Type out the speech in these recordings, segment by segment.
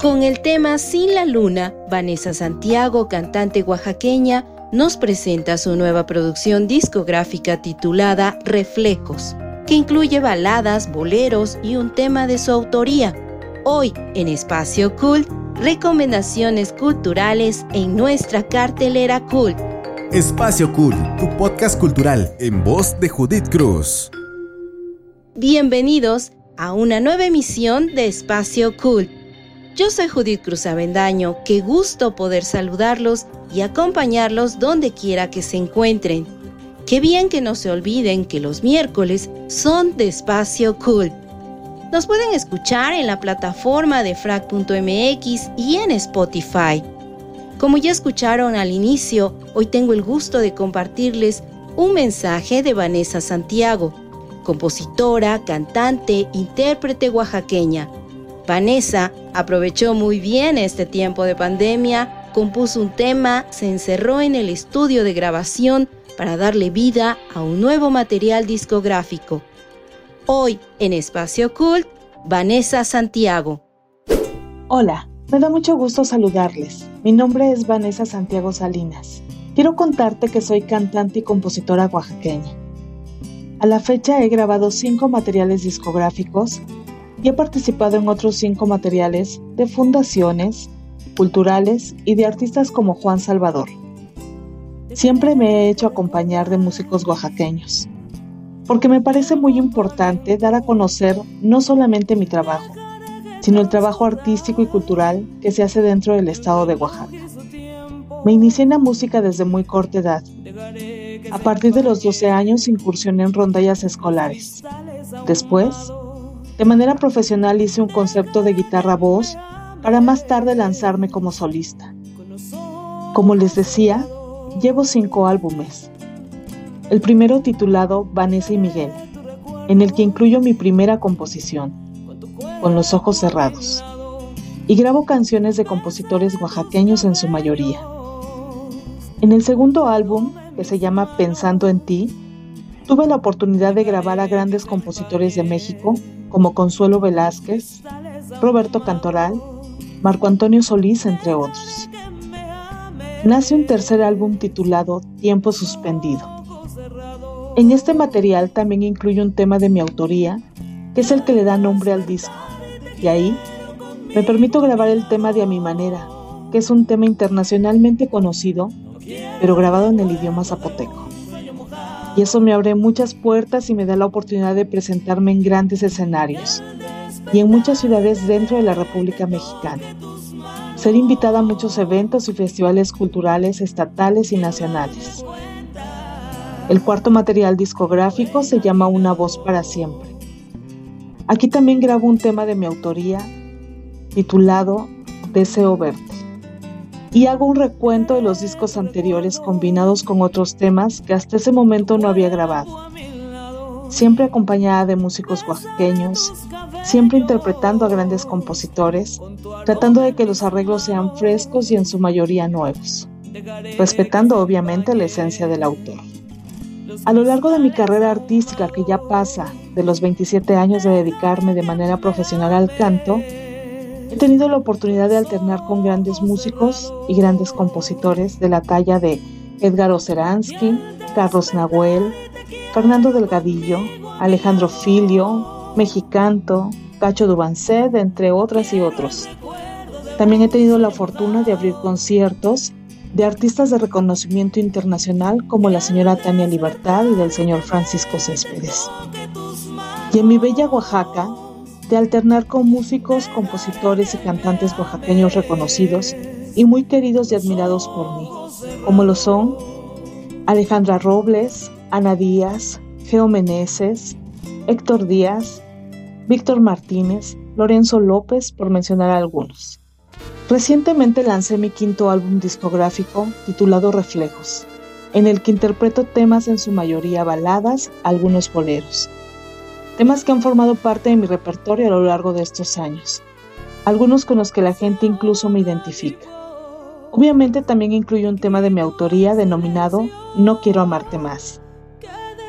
Con el tema Sin la Luna, Vanessa Santiago, cantante oaxaqueña, nos presenta su nueva producción discográfica titulada Reflejos, que incluye baladas, boleros y un tema de su autoría. Hoy, en Espacio Cult, recomendaciones culturales en nuestra cartelera Cult. Espacio Cult, tu podcast cultural en voz de Judith Cruz. Bienvenidos a una nueva emisión de Espacio Cult yo soy Judith Cruz Avendaño, qué gusto poder saludarlos y acompañarlos donde quiera que se encuentren. Qué bien que no se olviden que los miércoles son de Espacio Cool. Nos pueden escuchar en la plataforma de frac.mx y en Spotify. Como ya escucharon al inicio, hoy tengo el gusto de compartirles un mensaje de Vanessa Santiago, compositora, cantante, intérprete oaxaqueña Vanessa aprovechó muy bien este tiempo de pandemia, compuso un tema, se encerró en el estudio de grabación para darle vida a un nuevo material discográfico. Hoy, en Espacio Cult, Vanessa Santiago. Hola, me da mucho gusto saludarles. Mi nombre es Vanessa Santiago Salinas. Quiero contarte que soy cantante y compositora oaxaqueña. A la fecha he grabado cinco materiales discográficos y he participado en otros cinco materiales de fundaciones, culturales y de artistas como Juan Salvador. Siempre me he hecho acompañar de músicos oaxaqueños, porque me parece muy importante dar a conocer no solamente mi trabajo, sino el trabajo artístico y cultural que se hace dentro del estado de Oaxaca. Me inicié en la música desde muy corta edad. A partir de los 12 años incursioné en rondallas escolares. Después, de manera profesional hice un concepto de guitarra-voz para más tarde lanzarme como solista. Como les decía, llevo cinco álbumes. El primero titulado Vanessa y Miguel, en el que incluyo mi primera composición, Con los ojos cerrados, y grabo canciones de compositores oaxaqueños en su mayoría. En el segundo álbum, que se llama Pensando en ti, tuve la oportunidad de grabar a grandes compositores de México como Consuelo Velázquez, Roberto Cantoral, Marco Antonio Solís, entre otros. Nace un tercer álbum titulado Tiempo Suspendido. En este material también incluye un tema de mi autoría, que es el que le da nombre al disco, y ahí me permito grabar el tema de A mi manera, que es un tema internacionalmente conocido, pero grabado en el idioma zapoteco y eso me abre muchas puertas y me da la oportunidad de presentarme en grandes escenarios y en muchas ciudades dentro de la República Mexicana. Ser invitada a muchos eventos y festivales culturales estatales y nacionales. El cuarto material discográfico se llama Una voz para siempre. Aquí también grabo un tema de mi autoría titulado Deseo verte y hago un recuento de los discos anteriores combinados con otros temas que hasta ese momento no había grabado. Siempre acompañada de músicos oaxaqueños, siempre interpretando a grandes compositores, tratando de que los arreglos sean frescos y en su mayoría nuevos, respetando obviamente la esencia del autor. A lo largo de mi carrera artística que ya pasa de los 27 años de dedicarme de manera profesional al canto, He tenido la oportunidad de alternar con grandes músicos y grandes compositores de la talla de Edgar Oceransky, Carlos Nahuel, Fernando Delgadillo, Alejandro Filio, Mexicanto, Cacho Dubanced, entre otras y otros. También he tenido la fortuna de abrir conciertos de artistas de reconocimiento internacional como la señora Tania Libertad y del señor Francisco Céspedes. Y en mi bella Oaxaca de alternar con músicos, compositores y cantantes oaxaqueños reconocidos y muy queridos y admirados por mí, como lo son Alejandra Robles, Ana Díaz, Geo Meneses, Héctor Díaz, Víctor Martínez, Lorenzo López, por mencionar algunos. Recientemente lancé mi quinto álbum discográfico titulado Reflejos, en el que interpreto temas en su mayoría baladas, algunos boleros temas que han formado parte de mi repertorio a lo largo de estos años, algunos con los que la gente incluso me identifica. Obviamente también incluye un tema de mi autoría denominado No quiero amarte más.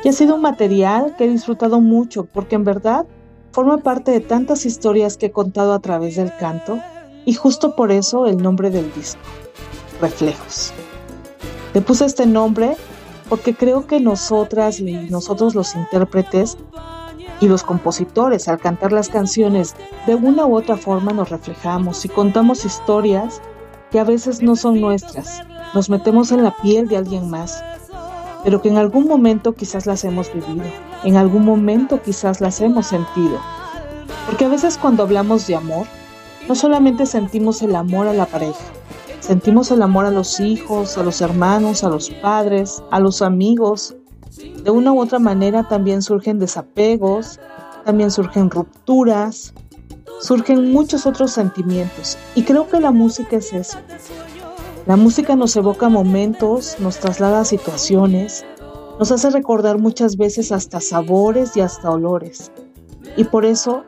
Y ha sido un material que he disfrutado mucho porque en verdad forma parte de tantas historias que he contado a través del canto Y justo por eso el nombre del disco, Reflejos. Le puse este nombre porque creo que nosotras y nosotros los intérpretes y los compositores al cantar las canciones de una u otra forma nos reflejamos y contamos historias que a veces no son nuestras. Nos metemos en la piel de alguien más, pero que en algún momento quizás las hemos vivido, en algún momento quizás las hemos sentido. Porque a veces cuando hablamos de amor, no solamente sentimos el amor a la pareja, sentimos el amor a los hijos, a los hermanos, a los padres, a los amigos. De una u otra manera también surgen desapegos, también surgen rupturas, surgen muchos otros sentimientos. Y creo que la música es eso. La música nos evoca momentos, nos traslada a situaciones, nos hace recordar muchas veces hasta sabores y hasta olores. Y por eso,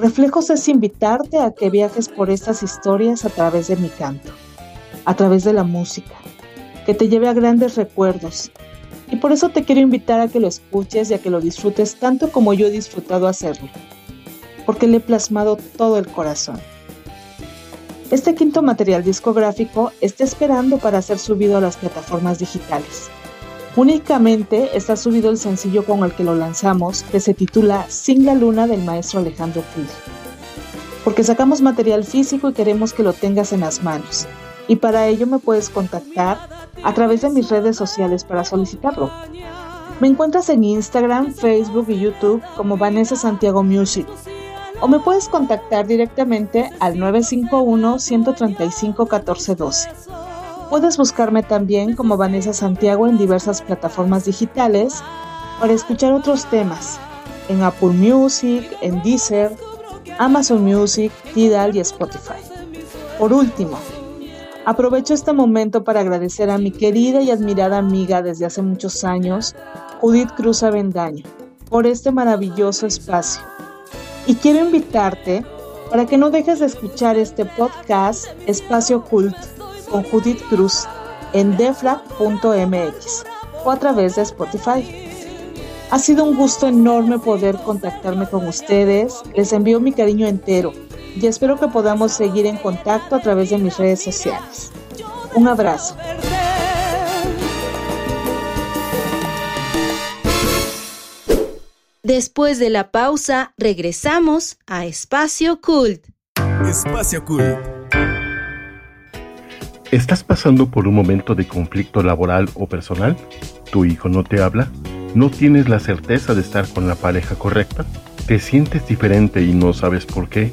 Reflejos es invitarte a que viajes por estas historias a través de mi canto, a través de la música, que te lleve a grandes recuerdos. Y por eso te quiero invitar a que lo escuches y a que lo disfrutes tanto como yo he disfrutado hacerlo, porque le he plasmado todo el corazón. Este quinto material discográfico está esperando para ser subido a las plataformas digitales. Únicamente está subido el sencillo con el que lo lanzamos, que se titula Sin la Luna del maestro Alejandro Cruz. Porque sacamos material físico y queremos que lo tengas en las manos. Y para ello me puedes contactar a través de mis redes sociales para solicitarlo. Me encuentras en Instagram, Facebook y YouTube como Vanessa Santiago Music o me puedes contactar directamente al 951-135-1412. Puedes buscarme también como Vanessa Santiago en diversas plataformas digitales para escuchar otros temas en Apple Music, en Deezer, Amazon Music, Tidal y Spotify. Por último, aprovecho este momento para agradecer a mi querida y admirada amiga desde hace muchos años, Judith Cruz Avendaño, por este maravilloso espacio y quiero invitarte para que no dejes de escuchar este podcast Espacio Cult con Judith Cruz en defra.mx o a través de Spotify. Ha sido un gusto enorme poder contactarme con ustedes. Les envío mi cariño entero y espero que podamos seguir en contacto a través de mis redes sociales. Un abrazo. Después de la pausa, regresamos a Espacio Cult. Espacio Cult. ¿Estás pasando por un momento de conflicto laboral o personal? ¿Tu hijo no te habla? ¿No tienes la certeza de estar con la pareja correcta? ¿Te sientes diferente y no sabes por qué?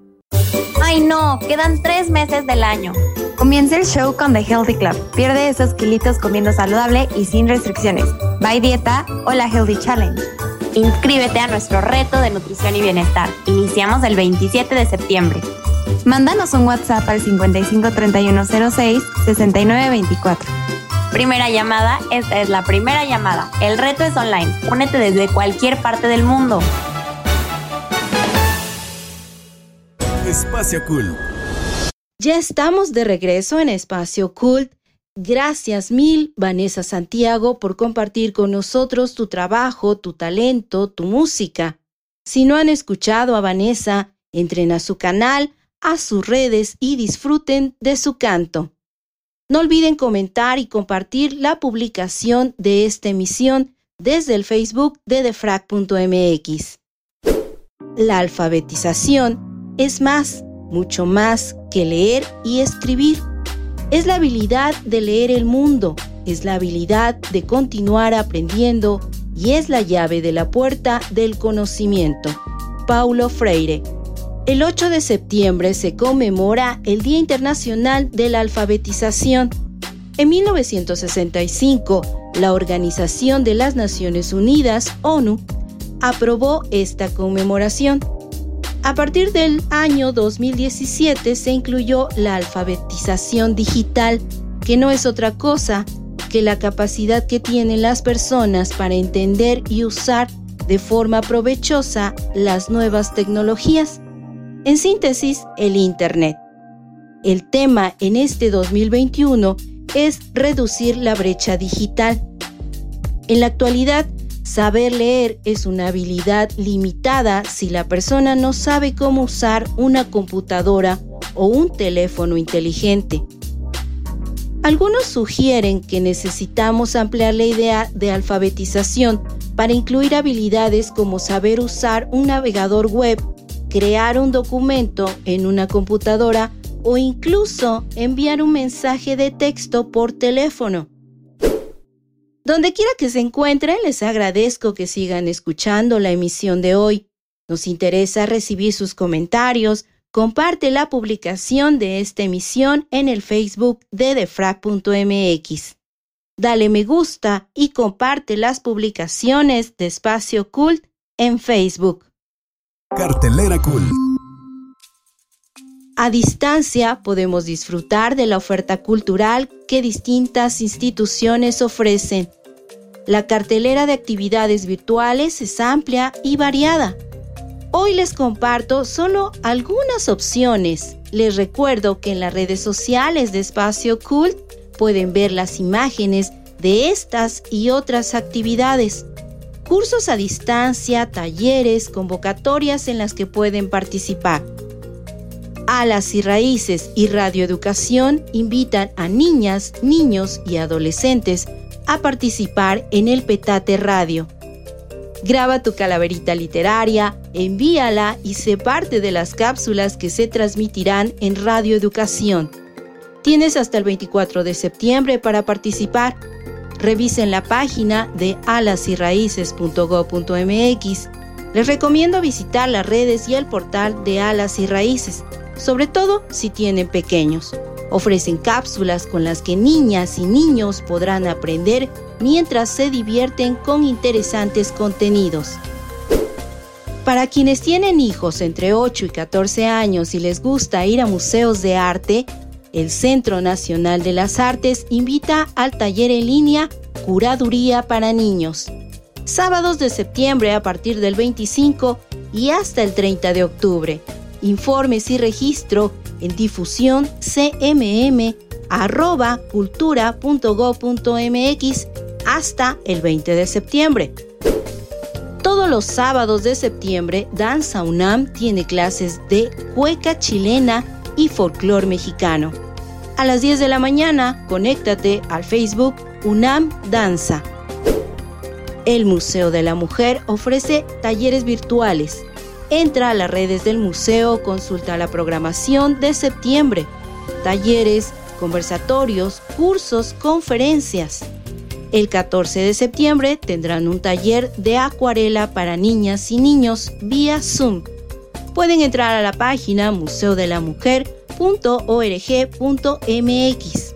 Ay no, quedan tres meses del año. Comienza el show con The Healthy Club. Pierde esos kilitos comiendo saludable y sin restricciones. Bye dieta o la Healthy Challenge. Inscríbete a nuestro reto de nutrición y bienestar. Iniciamos el 27 de septiembre. Mándanos un WhatsApp al 553106 6924. Primera llamada, esta es la primera llamada. El reto es online. Únete desde cualquier parte del mundo. Espacio Cool. Ya estamos de regreso en Espacio Cult. Gracias mil, Vanessa Santiago, por compartir con nosotros tu trabajo, tu talento, tu música. Si no han escuchado a Vanessa, entren a su canal, a sus redes y disfruten de su canto. No olviden comentar y compartir la publicación de esta emisión desde el Facebook de defrag.mx. La alfabetización es más, mucho más que leer y escribir. Es la habilidad de leer el mundo, es la habilidad de continuar aprendiendo y es la llave de la puerta del conocimiento. Paulo Freire. El 8 de septiembre se conmemora el Día Internacional de la Alfabetización. En 1965, la Organización de las Naciones Unidas, ONU, aprobó esta conmemoración. A partir del año 2017 se incluyó la alfabetización digital, que no es otra cosa que la capacidad que tienen las personas para entender y usar de forma provechosa las nuevas tecnologías. En síntesis, el Internet. El tema en este 2021 es reducir la brecha digital. En la actualidad, Saber leer es una habilidad limitada si la persona no sabe cómo usar una computadora o un teléfono inteligente. Algunos sugieren que necesitamos ampliar la idea de alfabetización para incluir habilidades como saber usar un navegador web, crear un documento en una computadora o incluso enviar un mensaje de texto por teléfono. Donde quiera que se encuentren, les agradezco que sigan escuchando la emisión de hoy. Nos interesa recibir sus comentarios. Comparte la publicación de esta emisión en el Facebook de defrag.mx. Dale me gusta y comparte las publicaciones de Espacio Cult en Facebook. Cartelera Cult. A distancia podemos disfrutar de la oferta cultural que distintas instituciones ofrecen. La cartelera de actividades virtuales es amplia y variada. Hoy les comparto solo algunas opciones. Les recuerdo que en las redes sociales de Espacio Cult pueden ver las imágenes de estas y otras actividades. Cursos a distancia, talleres, convocatorias en las que pueden participar. Alas y Raíces y Radioeducación invitan a niñas, niños y adolescentes a participar en el Petate Radio. Graba tu calaverita literaria, envíala y sé parte de las cápsulas que se transmitirán en Radioeducación. Tienes hasta el 24 de septiembre para participar. Revisen la página de alasyraíces.go.mx. Les recomiendo visitar las redes y el portal de Alas y Raíces sobre todo si tienen pequeños. Ofrecen cápsulas con las que niñas y niños podrán aprender mientras se divierten con interesantes contenidos. Para quienes tienen hijos entre 8 y 14 años y les gusta ir a museos de arte, el Centro Nacional de las Artes invita al taller en línea Curaduría para Niños. Sábados de septiembre a partir del 25 y hasta el 30 de octubre informes y registro en difusión cmm hasta el 20 de septiembre. Todos los sábados de septiembre, Danza UNAM tiene clases de cueca chilena y folclor mexicano. A las 10 de la mañana, conéctate al Facebook UNAM Danza. El Museo de la Mujer ofrece talleres virtuales. Entra a las redes del museo, consulta la programación de septiembre. Talleres, conversatorios, cursos, conferencias. El 14 de septiembre tendrán un taller de acuarela para niñas y niños vía Zoom. Pueden entrar a la página museodelamujer.org.mx.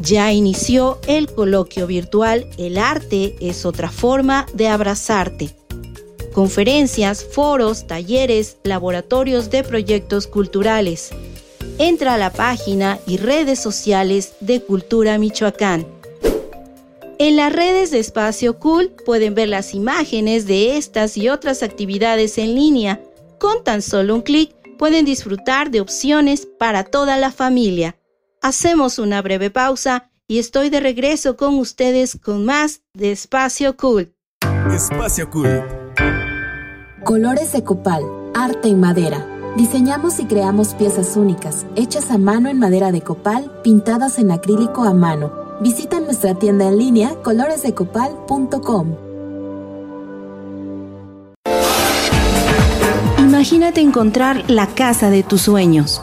Ya inició el coloquio virtual El arte es otra forma de abrazarte. Conferencias, foros, talleres, laboratorios de proyectos culturales. Entra a la página y redes sociales de Cultura Michoacán. En las redes de Espacio Cool pueden ver las imágenes de estas y otras actividades en línea. Con tan solo un clic pueden disfrutar de opciones para toda la familia. Hacemos una breve pausa y estoy de regreso con ustedes con más de Espacio Cool. Espacio Cool. Colores de copal, arte en madera. Diseñamos y creamos piezas únicas, hechas a mano en madera de copal, pintadas en acrílico a mano. Visita nuestra tienda en línea coloresdecopal.com. Imagínate encontrar la casa de tus sueños.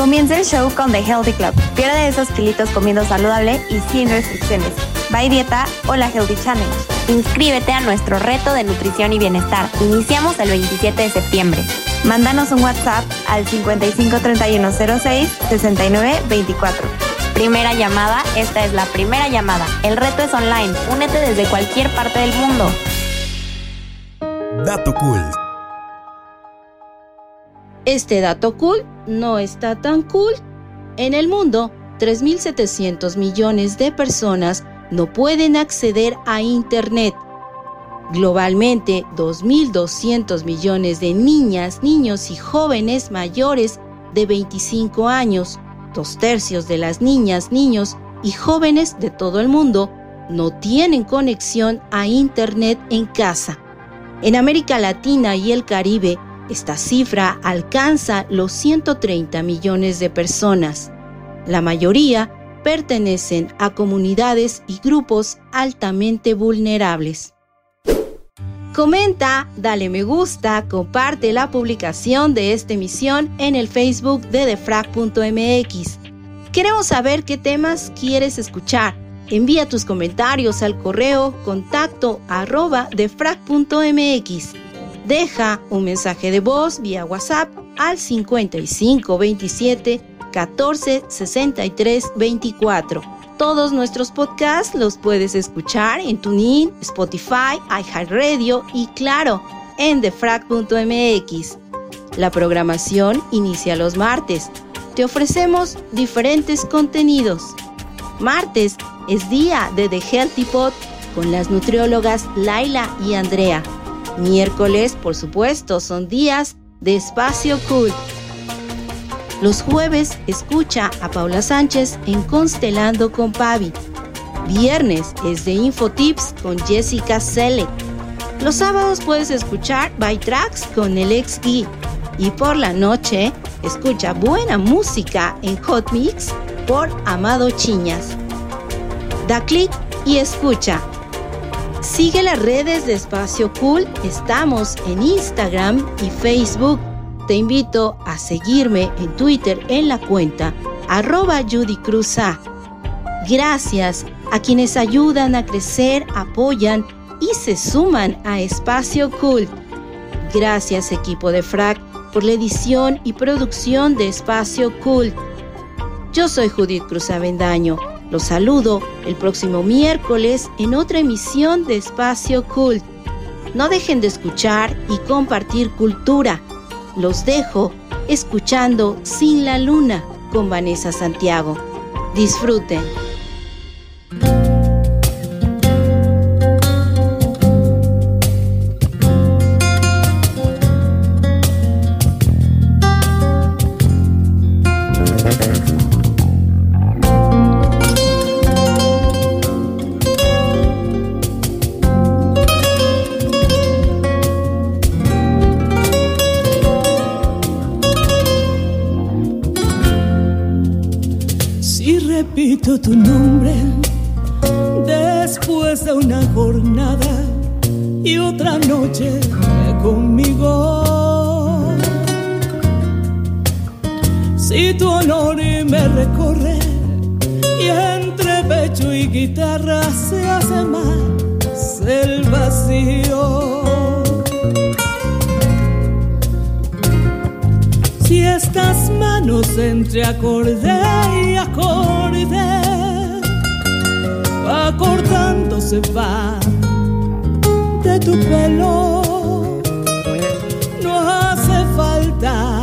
Comienza el show con The Healthy Club. Pierde esos kilitos comiendo saludable y sin restricciones. By Dieta o la Healthy Challenge. Inscríbete a nuestro reto de nutrición y bienestar. Iniciamos el 27 de septiembre. Mándanos un WhatsApp al 553106 6924. Primera llamada, esta es la primera llamada. El reto es online. Únete desde cualquier parte del mundo. Dato cool. Este dato cool no está tan cool. En el mundo, 3.700 millones de personas no pueden acceder a Internet. Globalmente, 2.200 millones de niñas, niños y jóvenes mayores de 25 años, dos tercios de las niñas, niños y jóvenes de todo el mundo, no tienen conexión a Internet en casa. En América Latina y el Caribe, esta cifra alcanza los 130 millones de personas. La mayoría pertenecen a comunidades y grupos altamente vulnerables. Comenta, dale me gusta, comparte la publicación de esta emisión en el Facebook de defrag.mx. Queremos saber qué temas quieres escuchar. Envía tus comentarios al correo contacto arroba defrag.mx. Deja un mensaje de voz vía WhatsApp al 55 27 14 63 24. Todos nuestros podcasts los puedes escuchar en TuneIn, Spotify, iHeartRadio y claro, en defrag.mx. La programación inicia los martes. Te ofrecemos diferentes contenidos. Martes es día de The Healthy Pot con las nutriólogas Laila y Andrea. Miércoles, por supuesto, son días de Espacio Cool. Los jueves escucha a Paula Sánchez en Constelando con Pavi. Viernes es de Infotips con Jessica Selle. Los sábados puedes escuchar By Tracks con el ex. Y por la noche, escucha buena música en Hot Mix por Amado Chiñas. Da clic y escucha. Sigue las redes de Espacio Cool. Estamos en Instagram y Facebook. Te invito a seguirme en Twitter en la cuenta arroba Judy Gracias a quienes ayudan a crecer, apoyan y se suman a Espacio Cool. Gracias equipo de FRAC por la edición y producción de Espacio Cool. Yo soy Judith Cruz Avendaño. Los saludo el próximo miércoles en otra emisión de Espacio Cult. No dejen de escuchar y compartir cultura. Los dejo escuchando Sin la Luna con Vanessa Santiago. Disfruten. Tu nombre después de una jornada y otra noche conmigo. Si tu honor me recorre y entre pecho y guitarra se hace más el vacío. Si estas manos entre acorde y acorde cortando se va de tu pelo. No hace falta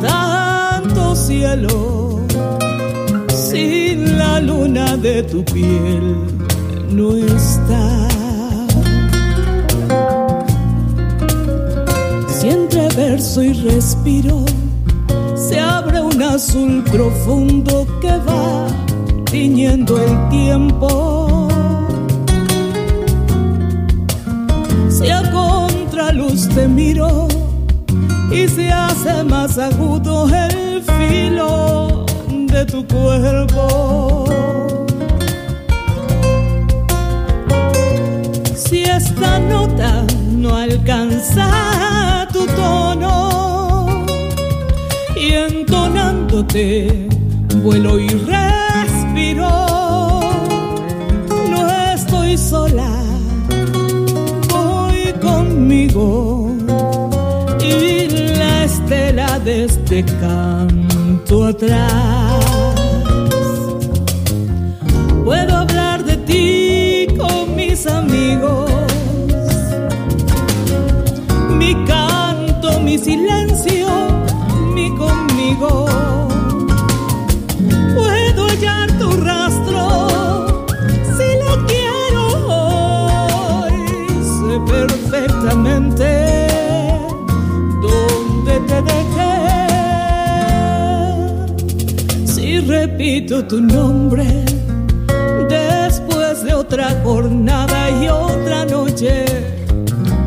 tanto cielo sin la luna de tu piel no está. Si entre verso y respiro se abre un azul profundo que va tiñendo el tiempo. Si a contraluz te miro y se hace más agudo el filo de tu cuerpo. Si esta nota no alcanza tu tono y entonándote vuelo y re este canto atrás. repito tu nombre después de otra jornada y otra noche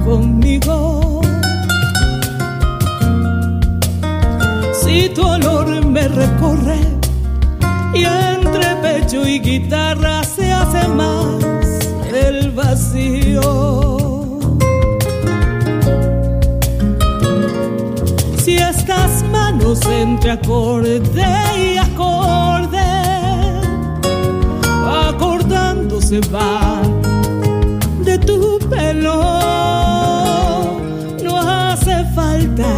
conmigo. Si tu olor me recorre y entre pecho y guitarra se hace más el vacío. Si estas manos entre acorde y acorde, acordándose va de tu pelo. No hace falta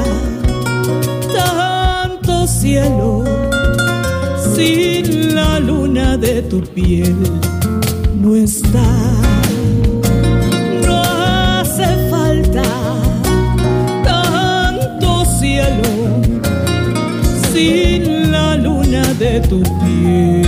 tanto cielo sin la luna de tu piel no está. No hace falta tanto cielo sin de tu piel.